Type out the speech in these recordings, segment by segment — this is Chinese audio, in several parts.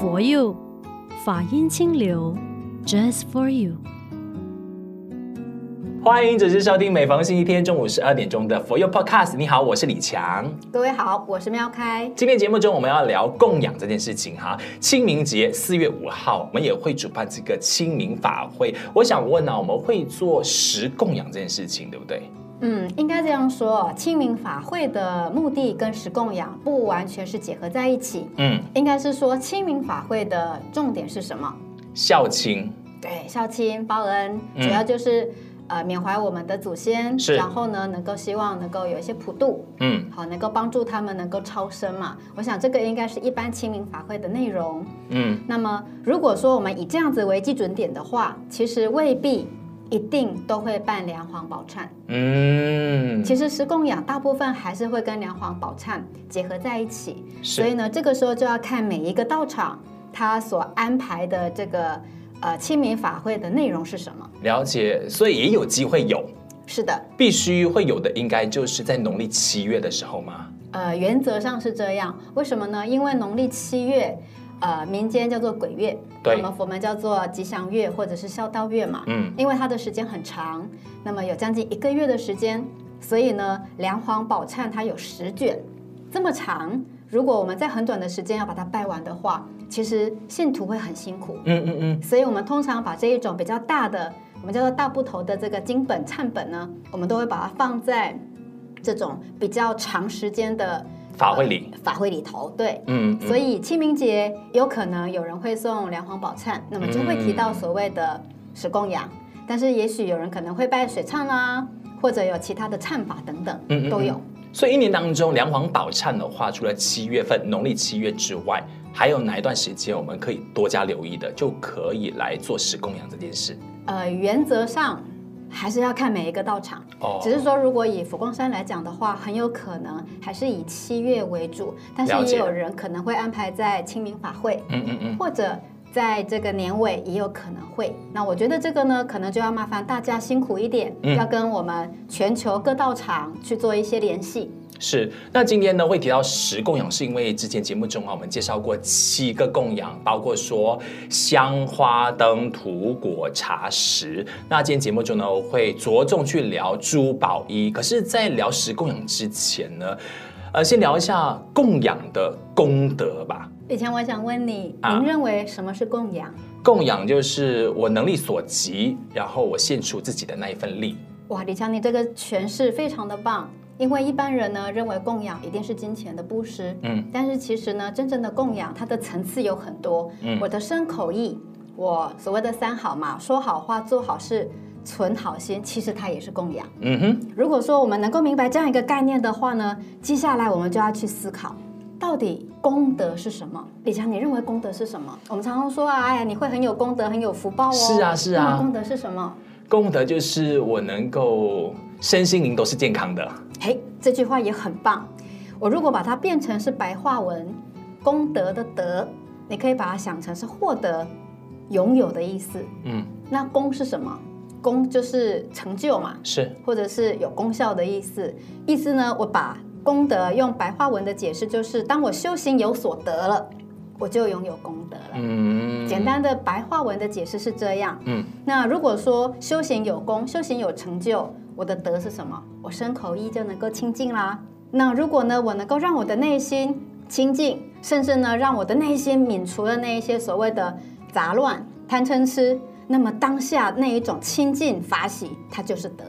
For you，法音清流，Just for you。欢迎准时收听每逢星期天中午十二点钟的 For You Podcast。你好，我是李强。各位好，我是喵开。今天节目中我们要聊供养这件事情哈。清明节四月五号，我们也会主办这个清明法会。我想问呢、啊，我们会做食供养这件事情，对不对？嗯，应该这样说，清明法会的目的跟食供养不完全是结合在一起。嗯，应该是说清明法会的重点是什么？孝亲。对，孝亲报恩，主要就是。嗯呃，缅怀我们的祖先，然后呢，能够希望能够有一些普渡，嗯，好，能够帮助他们能够超生嘛。我想这个应该是一般清明法会的内容，嗯。那么如果说我们以这样子为基准点的话，其实未必一定都会办梁皇宝忏，嗯。其实食供养大部分还是会跟梁皇宝忏结合在一起，所以呢，这个时候就要看每一个道场他所安排的这个。呃，清明法会的内容是什么？了解，所以也有机会有。是的，必须会有的，应该就是在农历七月的时候吗？呃，原则上是这样。为什么呢？因为农历七月，呃，民间叫做鬼月，对，那么佛门叫做吉祥月或者是孝道月嘛。嗯，因为它的时间很长，那么有将近一个月的时间，所以呢，梁皇宝忏它有十卷，这么长。如果我们在很短的时间要把它拜完的话，其实信徒会很辛苦。嗯嗯嗯。所以我们通常把这一种比较大的，我们叫做大部头的这个经本忏本呢，我们都会把它放在这种比较长时间的法会里。法会里头，对。嗯，嗯。所以清明节有可能有人会送梁皇宝忏，那么就会提到所谓的十供养。但是也许有人可能会拜水忏啊，或者有其他的忏法等等，嗯，都有。所以一年当中，梁皇宝忏的话，除了七月份农历七月之外，还有哪一段时间我们可以多加留意的，就可以来做十供养这件事？呃，原则上还是要看每一个道场。哦。只是说，如果以佛光山来讲的话，很有可能还是以七月为主，但是也有人可能会安排在清明法会。嗯嗯嗯。或者。在这个年尾也有可能会，那我觉得这个呢，可能就要麻烦大家辛苦一点，嗯、要跟我们全球各道场去做一些联系。是，那今天呢会提到食供养，是因为之前节目中啊，我们介绍过七个供养，包括说香花灯、土果茶食。那今天节目中呢我会着重去聊珠宝衣，可是，在聊食供养之前呢，呃，先聊一下供养的功德吧。以前我想问你，您认为什么是供养？啊，供养就是我能力所及，然后我献出自己的那一份力。哇，李强，你这个诠释非常的棒。因为一般人呢认为供养一定是金钱的布施，嗯，但是其实呢，真正的供养它的层次有很多。嗯，我的身口意，我所谓的三好嘛，说好话、做好事、存好心，其实它也是供养。嗯哼，如果说我们能够明白这样一个概念的话呢，接下来我们就要去思考。到底功德是什么？李强，你认为功德是什么？我们常常说啊，哎呀，你会很有功德，很有福报哦。是啊，是啊。功德是什么？功德就是我能够身心灵都是健康的。嘿，这句话也很棒。我如果把它变成是白话文，功德的德，你可以把它想成是获得、拥有的意思。嗯，那功是什么？功就是成就嘛，是，或者是有功效的意思。意思呢，我把。功德用白话文的解释就是，当我修行有所得了，我就拥有功德了。嗯，简单的白话文的解释是这样。嗯，那如果说修行有功，修行有成就，我的德是什么？我身口意就能够清净啦。那如果呢，我能够让我的内心清净，甚至呢，让我的内心免除了那一些所谓的杂乱、贪嗔痴，那么当下那一种清净法喜，它就是德。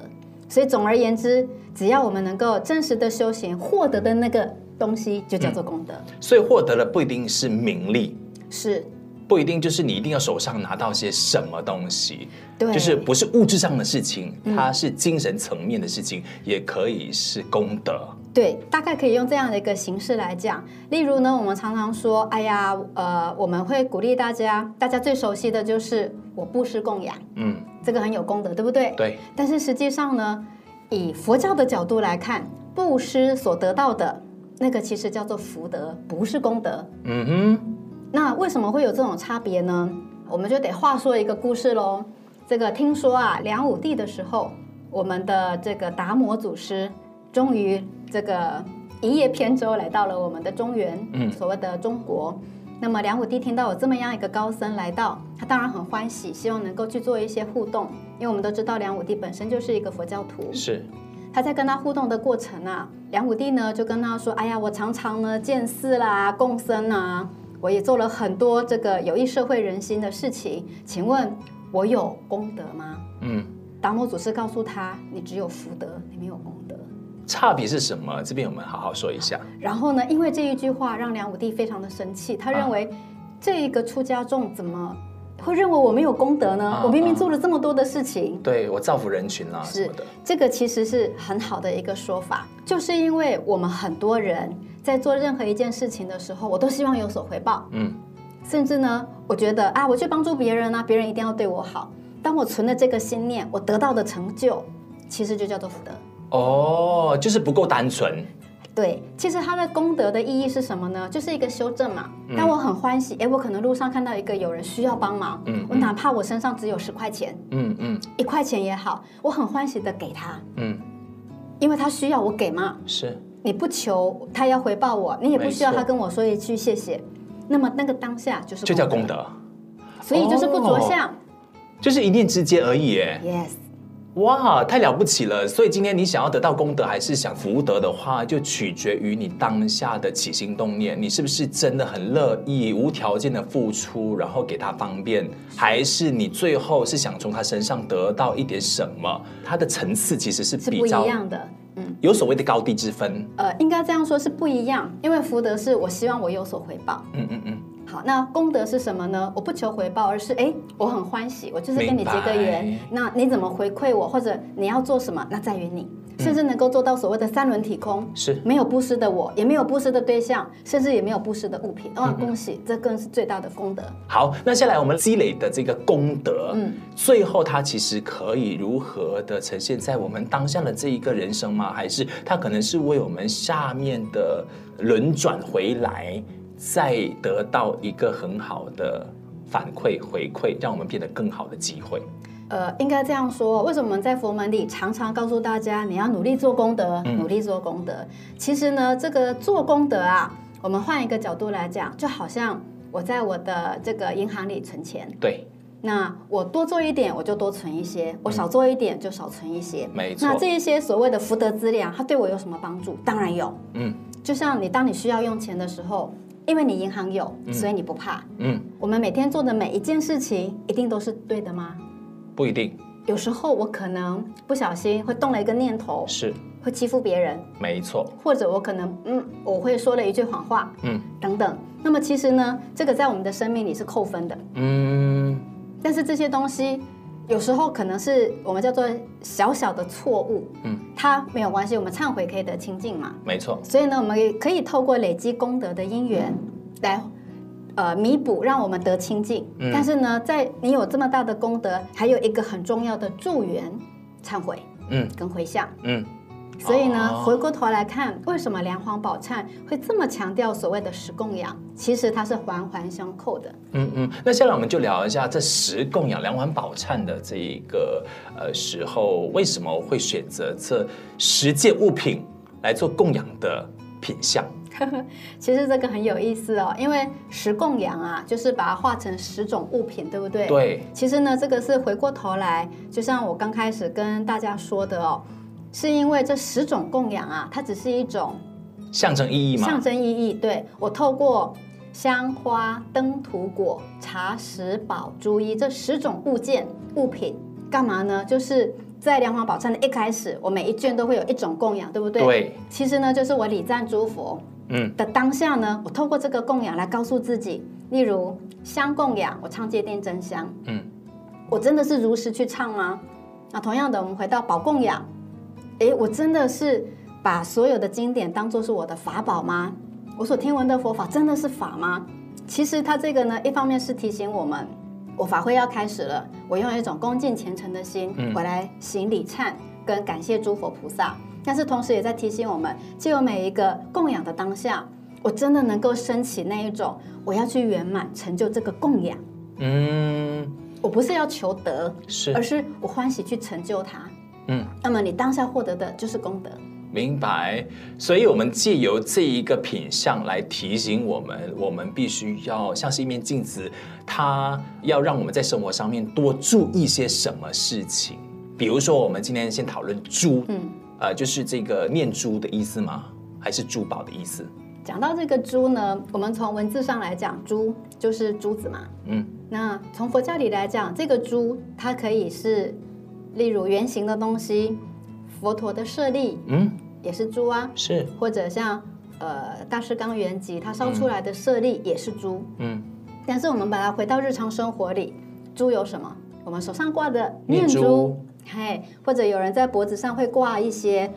所以总而言之，只要我们能够真实的修行，获得的那个东西就叫做功德。嗯，所以获得的不一定是名利，是不一定就是你一定要手上拿到些什么东西，对，就是不是物质上的事情，它是精神层面的事情，嗯，也可以是功德。对，大概可以用这样的一个形式来讲。例如呢，我们常常说，哎呀，呃，我们会鼓励大家，大家最熟悉的就是我布施供养，嗯。这个很有功德，对不对？对。但是实际上呢，以佛教的角度来看，布施所得到的那个其实叫做福德，不是功德。嗯哼。那为什么会有这种差别呢？我们就得话说一个故事喽。这个听说啊，梁武帝的时候，我们的这个达摩祖师终于这个一叶扁舟来到了我们的中原，嗯，所谓的中国。那么梁武帝听到有这么样一个高僧来到，他当然很欢喜，希望能够去做一些互动。因为我们都知道梁武帝本身就是一个佛教徒，是。他在跟他互动的过程啊，梁武帝呢就跟他说：“哎呀，我常常呢见寺啦、供僧啊，我也做了很多这个有益社会人心的事情，请问我有功德吗？”嗯，达摩祖师告诉他：“你只有福德，你没有功德。”差别是什么？这边我们好好说一下。然后呢，因为这一句话让梁武帝非常的生气，他认为这一个出家众怎么会认为我没有功德呢？啊、我明明做了这么多的事情，对我造福人群啦、啊，是的。这个其实是很好的一个说法，就是因为我们很多人在做任何一件事情的时候，我都希望有所回报，嗯，甚至呢，我觉得啊，我去帮助别人啊，别人一定要对我好。当我存了这个心念，我得到的成就，其实就叫做福德。哦，就是不够单纯。对，其实它的功德的意义是什么呢？就是一个修正嘛。当我很欢喜，哎，我可能路上看到一个有人需要帮忙，嗯，我哪怕我身上只有十块钱，嗯嗯，一块钱也好，我很欢喜的给他，嗯，因为他需要我给嘛。是。你不求他要回报我，你也不需要他跟我说一句谢谢，那么那个当下就是就叫功德，所以就是不着相，就是一念之间而已，耶，yes。哇，太了不起了！所以今天你想要得到功德，还是想福德的话，就取决于你当下的起心动念。你是不是真的很乐意无条件的付出，然后给他方便，还是你最后是想从他身上得到一点什么？它的层次其实是比较不一样的，嗯，有所谓的高低之分。呃，应该这样说，是不一样，因为福德是我希望我有所回报，嗯嗯嗯。好，那功德是什么呢？我不求回报，而是哎，我很欢喜，我就是跟你结个缘。那你怎么回馈我，或者你要做什么，那在于你。甚至能够做到所谓的三轮体空，是没有布施的我，也没有布施的对象，甚至也没有布施的物品。哦，恭喜，这更是最大的功德。好，那下来我们积累的这个功德，嗯，最后它其实可以如何的呈现在我们当下的这一个人生吗？还是它可能是为我们下面的轮转回来？再得到一个很好的反馈回馈，让我们变得更好的机会。呃，应该这样说，为什么我们在佛门里常常告诉大家，你要努力做功德，嗯、努力做功德？其实呢，这个做功德啊，我们换一个角度来讲，就好像我在我的这个银行里存钱，对，那我多做一点，我就多存一些；我少做一点，就少存一些。没错。那这一些所谓的福德资粮，它对我有什么帮助？当然有。嗯，就像你当你需要用钱的时候。因为你银行有，所以你不怕。嗯，我们每天做的每一件事情，一定都是对的吗？不一定。有时候我可能不小心会动了一个念头，是会欺负别人。没错。或者我可能嗯，我会说了一句谎话，嗯，等等。那么其实呢，这个在我们的生命里是扣分的。嗯。但是这些东西。有时候可能是我们叫做小小的错误，嗯，它没有关系，我们忏悔可以得清净嘛，没错。所以呢，我们也可以透过累积功德的因缘来，呃，弥补，让我们得清净。嗯，但是呢，在你有这么大的功德，还有一个很重要的助缘，忏悔，嗯，跟回向，嗯。所以呢，回过头来看，为什么梁皇宝忏会这么强调所谓的十供养？其实它是环环相扣的。嗯嗯，那下来我们就聊一下这十供养梁皇宝忏的这一个呃时候，为什么会选择这十件物品来做供养的品相？其实这个很有意思哦，因为十供养啊，就是把它化成十种物品，对不对？对。其实呢，这个是回过头来，就像我刚开始跟大家说的哦。是因为这十种供养啊，它只是一种象征意义嘛？象征意义，对，我透过香花灯土果茶食宝珠衣这十种物件物品，干嘛呢？就是在梁皇宝忏的一开始，我每一卷都会有一种供养，对不对？对。其实呢，就是我礼赞诸佛，嗯的当下呢，我透过这个供养来告诉自己，例如香供养，我唱戒定真香，嗯，我真的是如实去唱吗？那同样的，我们回到宝供养。诶，我真的是把所有的经典当做是我的法宝吗？我所听闻的佛法真的是法吗？其实它这个呢，一方面是提醒我们，我法会要开始了，我用一种恭敬虔诚的心回来行礼忏跟感谢诸佛菩萨。但是同时也在提醒我们，借由每一个供养的当下，我真的能够升起那一种我要去圆满成就这个供养。嗯，我不是要求得，是，而是我欢喜去成就它。嗯，那么你当下获得的就是功德。明白，所以我们借由这一个品相来提醒我们，我们必须要像是一面镜子，它要让我们在生活上面多注意些什么事情。比如说，我们今天先讨论珠，嗯，呃，就是这个念珠的意思吗？还是珠宝的意思？讲到这个珠呢，我们从文字上来讲，珠就是珠子嘛，嗯，那从佛教里来讲，这个珠它可以是，例如圆形的东西。佛陀的舍利，嗯，也是猪啊，是，或者像呃大师冈元吉，他烧出来的舍利也是猪，嗯，但是我们把它回到日常生活里，猪有什么？我们手上挂的念珠，念珠。嘿，或者有人在脖子上会挂一些，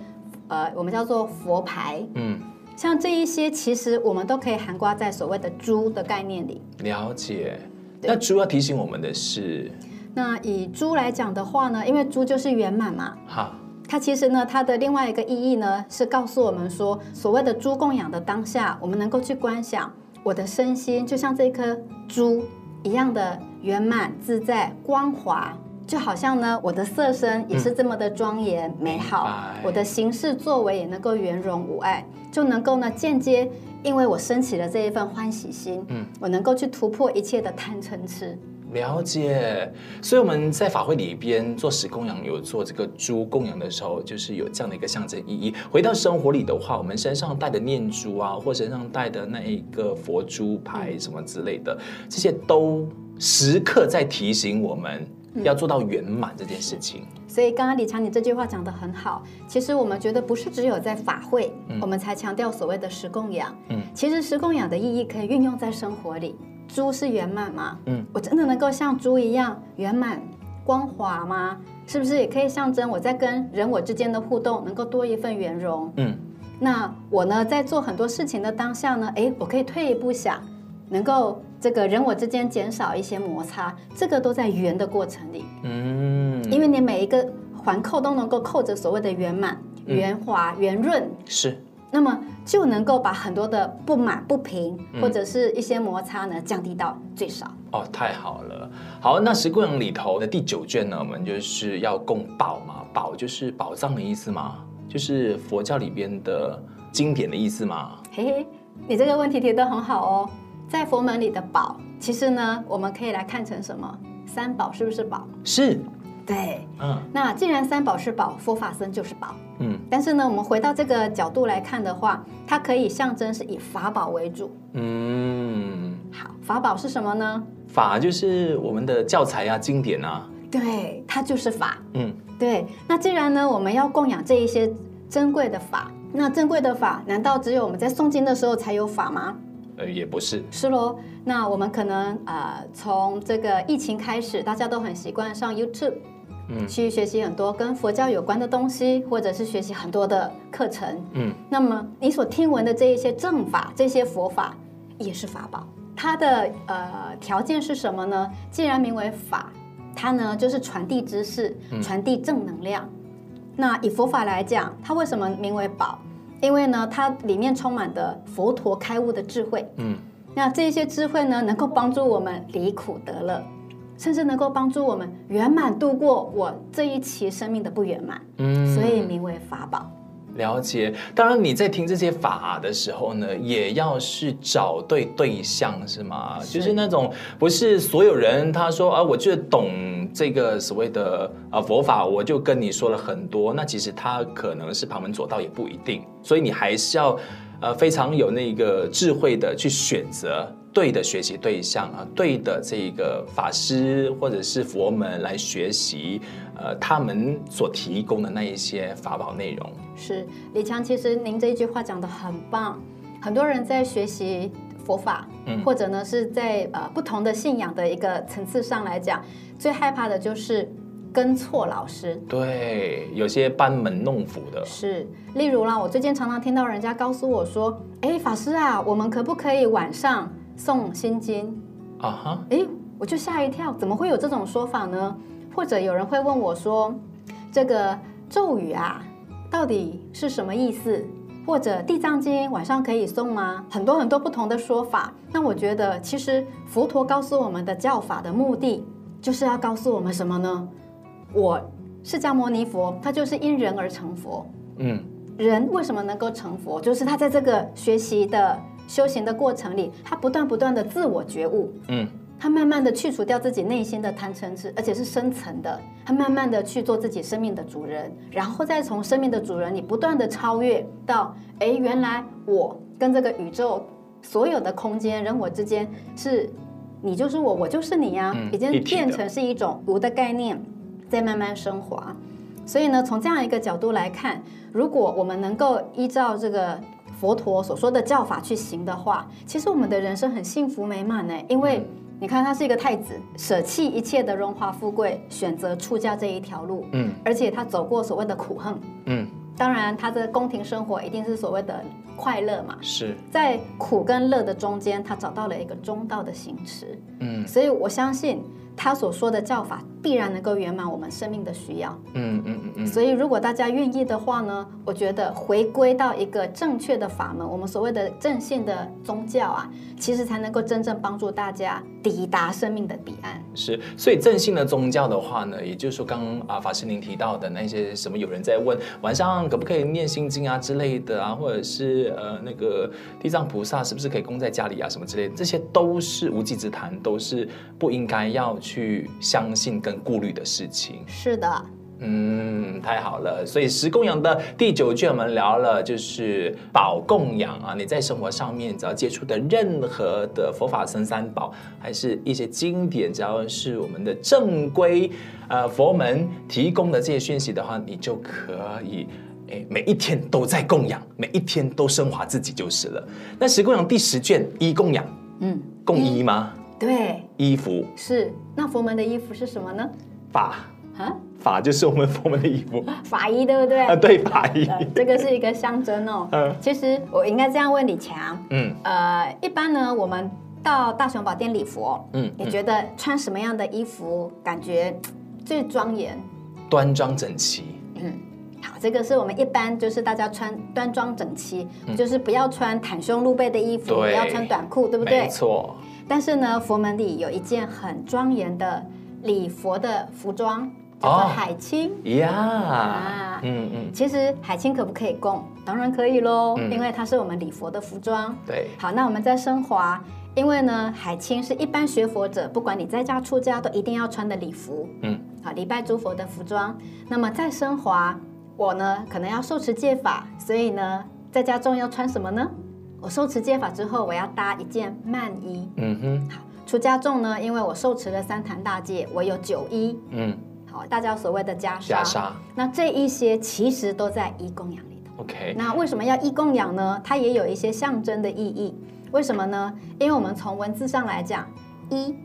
呃，我们叫做佛牌，嗯，像这一些，其实我们都可以含挂在所谓的猪的概念里。了解，那猪要提醒我们的是，那以猪来讲的话呢，因为猪就是圆满嘛，好。它其实呢，它的另外一个意义呢，是告诉我们说，所谓的猪供养的当下，我们能够去观想我的身心，就像这颗猪一样的圆满自在、光滑，就好像呢，我的色身也是这么的庄严、嗯、美好，我的行事作为也能够圆融无碍，就能够呢间接，因为我升起了这一份欢喜心，嗯，我能够去突破一切的贪嗔痴。了解，所以我们在法会里边做十供养，有做这个猪供养的时候，就是有这样的一个象征意义。回到生活里的话，我们身上带的念珠啊，或身上带的那一个佛珠牌什么之类的，这些都时刻在提醒我们要做到圆满这件事情。所以刚刚李强你这句话讲得很好，其实我们觉得不是只有在法会，嗯、我们才强调所谓的十供养。嗯，其实十供养的意义可以运用在生活里。珠是圆满吗？嗯，我真的能够像猪一样圆满光滑吗？是不是也可以象征我在跟人我之间的互动能够多一份圆融？嗯，那我呢，在做很多事情的当下呢，诶，我可以退一步想，能够这个人我之间减少一些摩擦，这个都在圆的过程里。嗯，因为你每一个环扣都能够扣着所谓的圆满、圆滑、圆润。是。那么就能够把很多的不满、不平或者是一些摩擦呢降低到最少。哦，太好了。好，那十供养里头的第九卷呢，我们就是要供宝嘛，宝就是宝藏的意思嘛？就是佛教里边的经典的意思嘛？嘿嘿，你这个问题提得很好哦。在佛门里的宝，其实呢，我们可以来看成什么？三宝是不是宝？是。对，嗯，那既然三宝是宝，佛法僧就是宝，嗯，但是呢，我们回到这个角度来看的话，它可以象征是以法宝为主，嗯，好，法宝是什么呢？法就是我们的教材啊，经典啊，对，它就是法，嗯，对。那既然呢，我们要供养这一些珍贵的法，那珍贵的法，难道只有我们在诵经的时候才有法吗？呃，也不是，是喽。那我们可能呃，从这个疫情开始，大家都很习惯上 YouTube。嗯，去学习很多跟佛教有关的东西，或者是学习很多的课程。嗯，那么你所听闻的这一些正法，这些佛法也是法宝。它的呃条件是什么呢？既然名为法，它呢就是传递知识，传递正能量。嗯，那以佛法来讲，它为什么名为宝？因为呢，它里面充满的佛陀开悟的智慧。嗯，那这些智慧呢，能够帮助我们离苦得乐。甚至能够帮助我们圆满度过我这一期生命的不圆满，嗯，所以名为法宝。了解。当然你在听这些法的时候呢，也要是找对对象，是吗？是。就是那种不是所有人他说啊，我就懂这个所谓的啊佛法，我就跟你说了很多。那其实他可能是旁门左道，也不一定。所以你还是要呃非常有那个智慧的去选择。对的学习对象啊，对的这个法师或者是佛门来学习，呃，他们所提供的那一些法宝内容。是李强，其实您这一句话讲的很棒。很多人在学习佛法，嗯，或者呢是在呃不同的信仰的一个层次上来讲，最害怕的就是跟错老师。对，有些班门弄斧的。是，例如啦，我最近常常听到人家告诉我说：“哎，法师啊，我们可不可以晚上？”诵心经啊哈，哎、uh huh.，我就吓一跳，怎么会有这种说法呢？或者有人会问我说，这个咒语啊，到底是什么意思？或者地藏经晚上可以送吗？很多很多不同的说法。那我觉得，其实佛陀告诉我们的教法的目的，就是要告诉我们什么呢？我释迦牟尼佛，他就是因人而成佛。嗯。人为什么能够成佛，就是他在这个学习的修行的过程里，他不断不断的自我觉悟，嗯，他慢慢的去除掉自己内心的贪嗔痴，而且是深层的，他慢慢的去做自己生命的主人，然后再从生命的主人你不断的超越到，哎，原来我跟这个宇宙所有的空间人我之间是。你就是我，我就是你呀、啊，嗯、已经变成是一种无的概念，在慢慢升华。所以呢，从这样一个角度来看，如果我们能够依照这个佛陀所说的教法去行的话，其实我们的人生很幸福美满呢。因为你看，他是一个太子，舍弃一切的荣华富贵，选择出家这一条路。嗯，而且他走过所谓的苦恨。嗯。当然，他的宫廷生活一定是所谓的快乐嘛。是在苦跟乐的中间，他找到了一个中道的行持。嗯，所以我相信。他所说的教法必然能够圆满我们生命的需要。嗯嗯嗯嗯。所以如果大家愿意的话呢，我觉得回归到一个正确的法门，我们所谓的正信的宗教啊，其实才能够真正帮助大家抵达生命的彼岸。是，所以正信的宗教的话呢，也就是说刚刚啊法师您提到的那些什么，有人在问晚上可不可以念心经啊之类的啊，或者是呃那个地藏菩萨是不是可以供在家里啊什么之类的，这些都是无稽之谈，都是不应该要。去相信跟顾虑的事情，是的，嗯，太好了。所以十供养的第九卷，我们聊了就是宝供养啊。你在生活上面只要接触的任何的佛法僧三宝，还是一些经典，只要是我们的正规呃佛门提供的这些讯息的话，你就可以诶每一天都在供养，每一天都升华自己就是了。那十供养第十卷一供养，嗯，供一吗？对，衣服是。那佛门的衣服是什么呢？法啊，法就是我们佛门的衣服，法衣对不对？啊，对，法衣，这个是一个象征哦。嗯，其实我应该这样问李强，嗯，呃，一般呢，我们到大雄宝殿礼佛，嗯，你觉得穿什么样的衣服感觉最庄严、端庄整齐？嗯，好，这个是我们一般就是大家穿端庄整齐，就是不要穿袒胸露背的衣服，不要穿短裤，对不对？没错。但是呢，佛门里有一件很庄严的礼佛的服装，叫做海青。呀、oh. 啊，嗯嗯。其实海青可不可以供？当然可以喽，嗯、因为它是我们礼佛的服装。对。好，那我们再升华，因为呢，海青是一般学佛者，不管你在家出家，都一定要穿的礼服。嗯。好，礼拜诸佛的服装。那么再升华，我呢可能要受持戒法，所以呢，在家中要穿什么呢？我受持戒法之后，我要搭一件慢衣。嗯哼，好，出家众呢，因为我受持了三坛大戒，我有九衣。嗯，好，大家所谓的袈裟。袈裟。那这一些其实都在一供养里头。OK。那为什么要一供养呢？它也有一些象征的意义。为什么呢？因为我们从文字上来讲，一，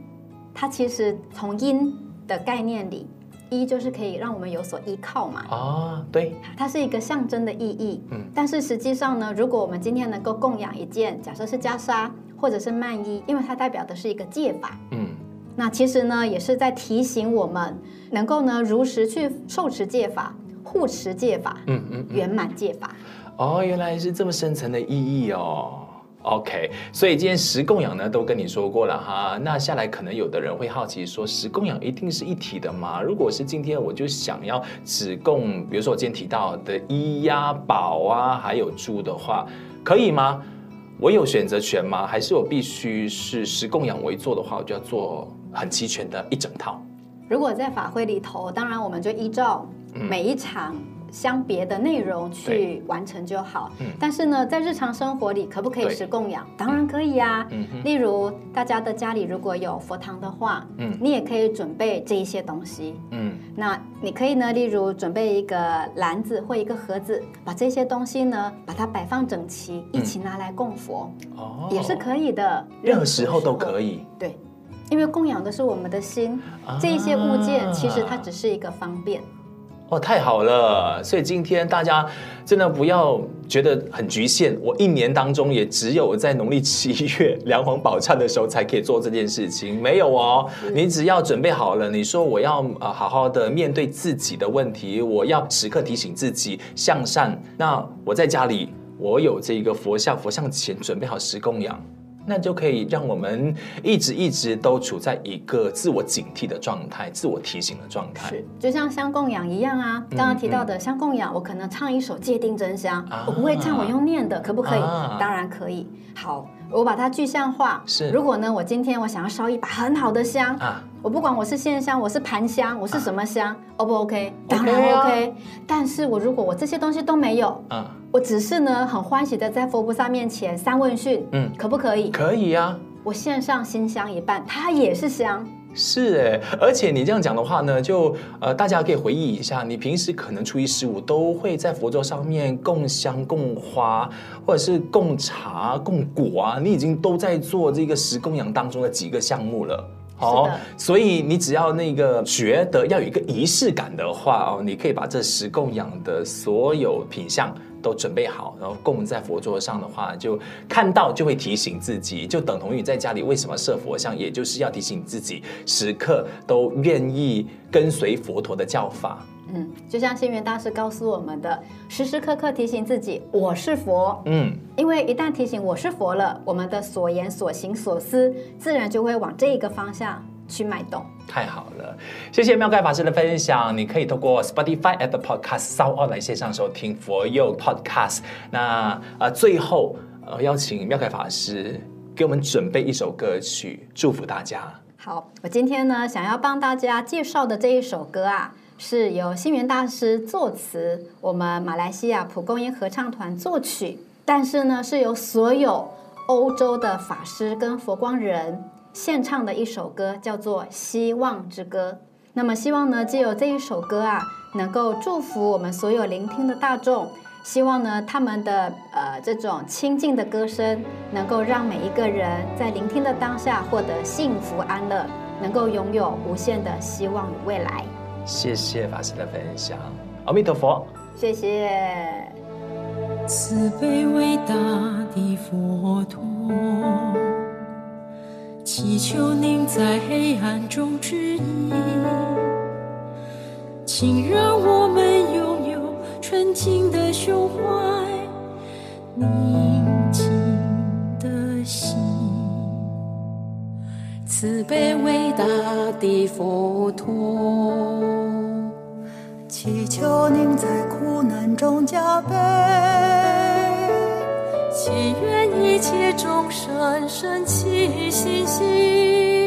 它其实从音的概念里。衣就是可以让我们有所依靠嘛？哦，对，它是一个象征的意义。嗯，但是实际上呢，如果我们今天能够供养一件，假设是袈裟或者是曼衣，因为它代表的是一个戒法。嗯，那其实呢，也是在提醒我们能够呢如实去受持戒法、护持戒法、嗯嗯，圆满戒法。哦，原来是这么深层的意义哦。OK，所以今天十供养呢都跟你说过了哈。那下来可能有的人会好奇说，十供养一定是一体的吗？如果是今天我就想要只供，比如说我今天提到的衣呀、宝啊，还有猪的话，可以吗？我有选择权吗？还是我必须是十供养为做的话，我就要做很齐全的一整套？如果在法会里头，当然我们就依照每一场。相别的内容去完成就好。嗯、但是呢，在日常生活里，可不可以是供养？当然可以呀、啊。嗯、例如，大家的家里如果有佛堂的话，嗯、你也可以准备这一些东西。嗯，那你可以呢，例如准备一个篮子或一个盒子，把这些东西呢，把它摆放整齐，一起拿来供佛。也是可以的。任何时候都可以。对，因为供养的是我们的心，啊、这一些物件其实它只是一个方便。哦，太好了！所以今天大家真的不要觉得很局限。我一年当中也只有在农历七月梁皇宝忏的时候才可以做这件事情，没有哦。你只要准备好了，你说我要呃好好的面对自己的问题，我要时刻提醒自己向善。那我在家里，我有这个佛像，佛像前准备好十供养。那就可以让我们一直一直都处在一个自我警惕的状态、自我提醒的状态。是，就像香供养一样啊。刚刚提到的香供养，我可能唱一首《界定真香》，啊，我不会唱，我用念的，可不可以？啊，当然可以。好，我把它具象化。是，如果呢，我今天我想要烧一把很好的香啊，我不管我是线香，我是盘香，我是什么香，O、啊、不 OK？当然 OK。但是我如果我这些东西都没有啊。我只是呢，很欢喜的在佛菩萨面前三问讯，嗯，可不可以？可以呀、啊。我献上新香一半，它也是香。是哎，而且你这样讲的话呢，就呃，大家可以回忆一下，你平时可能初一十五都会在佛桌上面供香、供花，或者是供茶、供果啊，你已经都在做这个十供养当中的几个项目了。好、哦，所以你只要那个觉得要有一个仪式感的话哦，你可以把这十供养的所有品相都准备好，然后供在佛桌上的话，就看到就会提醒自己，就等同于在家里为什么设佛像，也就是要提醒自己时刻都愿意跟随佛陀的教法。嗯，就像星云大师告诉我们的，时时刻刻提醒自己我是佛。嗯，因为一旦提醒我是佛了，我们的所言所行所思，自然就会往这一个方向去脉动。太好了，谢谢妙盖法师的分享。你可以透过 Spotify、Apple Podcast、SoundOn 来线上收听佛佑 Podcast。那呃，最后呃，邀请妙盖法师给我们准备一首歌曲，祝福大家。好，我今天呢，想要帮大家介绍的这一首歌啊。是由星云大师作词，我们马来西亚蒲公英合唱团作曲，但是呢，是由所有欧洲的法师跟佛光人献唱的一首歌，叫做《希望之歌》。那么，希望呢，借由这一首歌啊，能够祝福我们所有聆听的大众。希望呢，他们的呃这种清净的歌声，能够让每一个人在聆听的当下获得幸福安乐，能够拥有无限的希望与未来。谢谢法师的分享，阿弥陀佛。谢谢。慈悲伟大的佛陀，祈求您在黑暗中指引，请让我们拥有纯净的胸怀，你慈悲伟大的佛陀，祈求您在苦难中加倍，祈愿一切众生升起信心。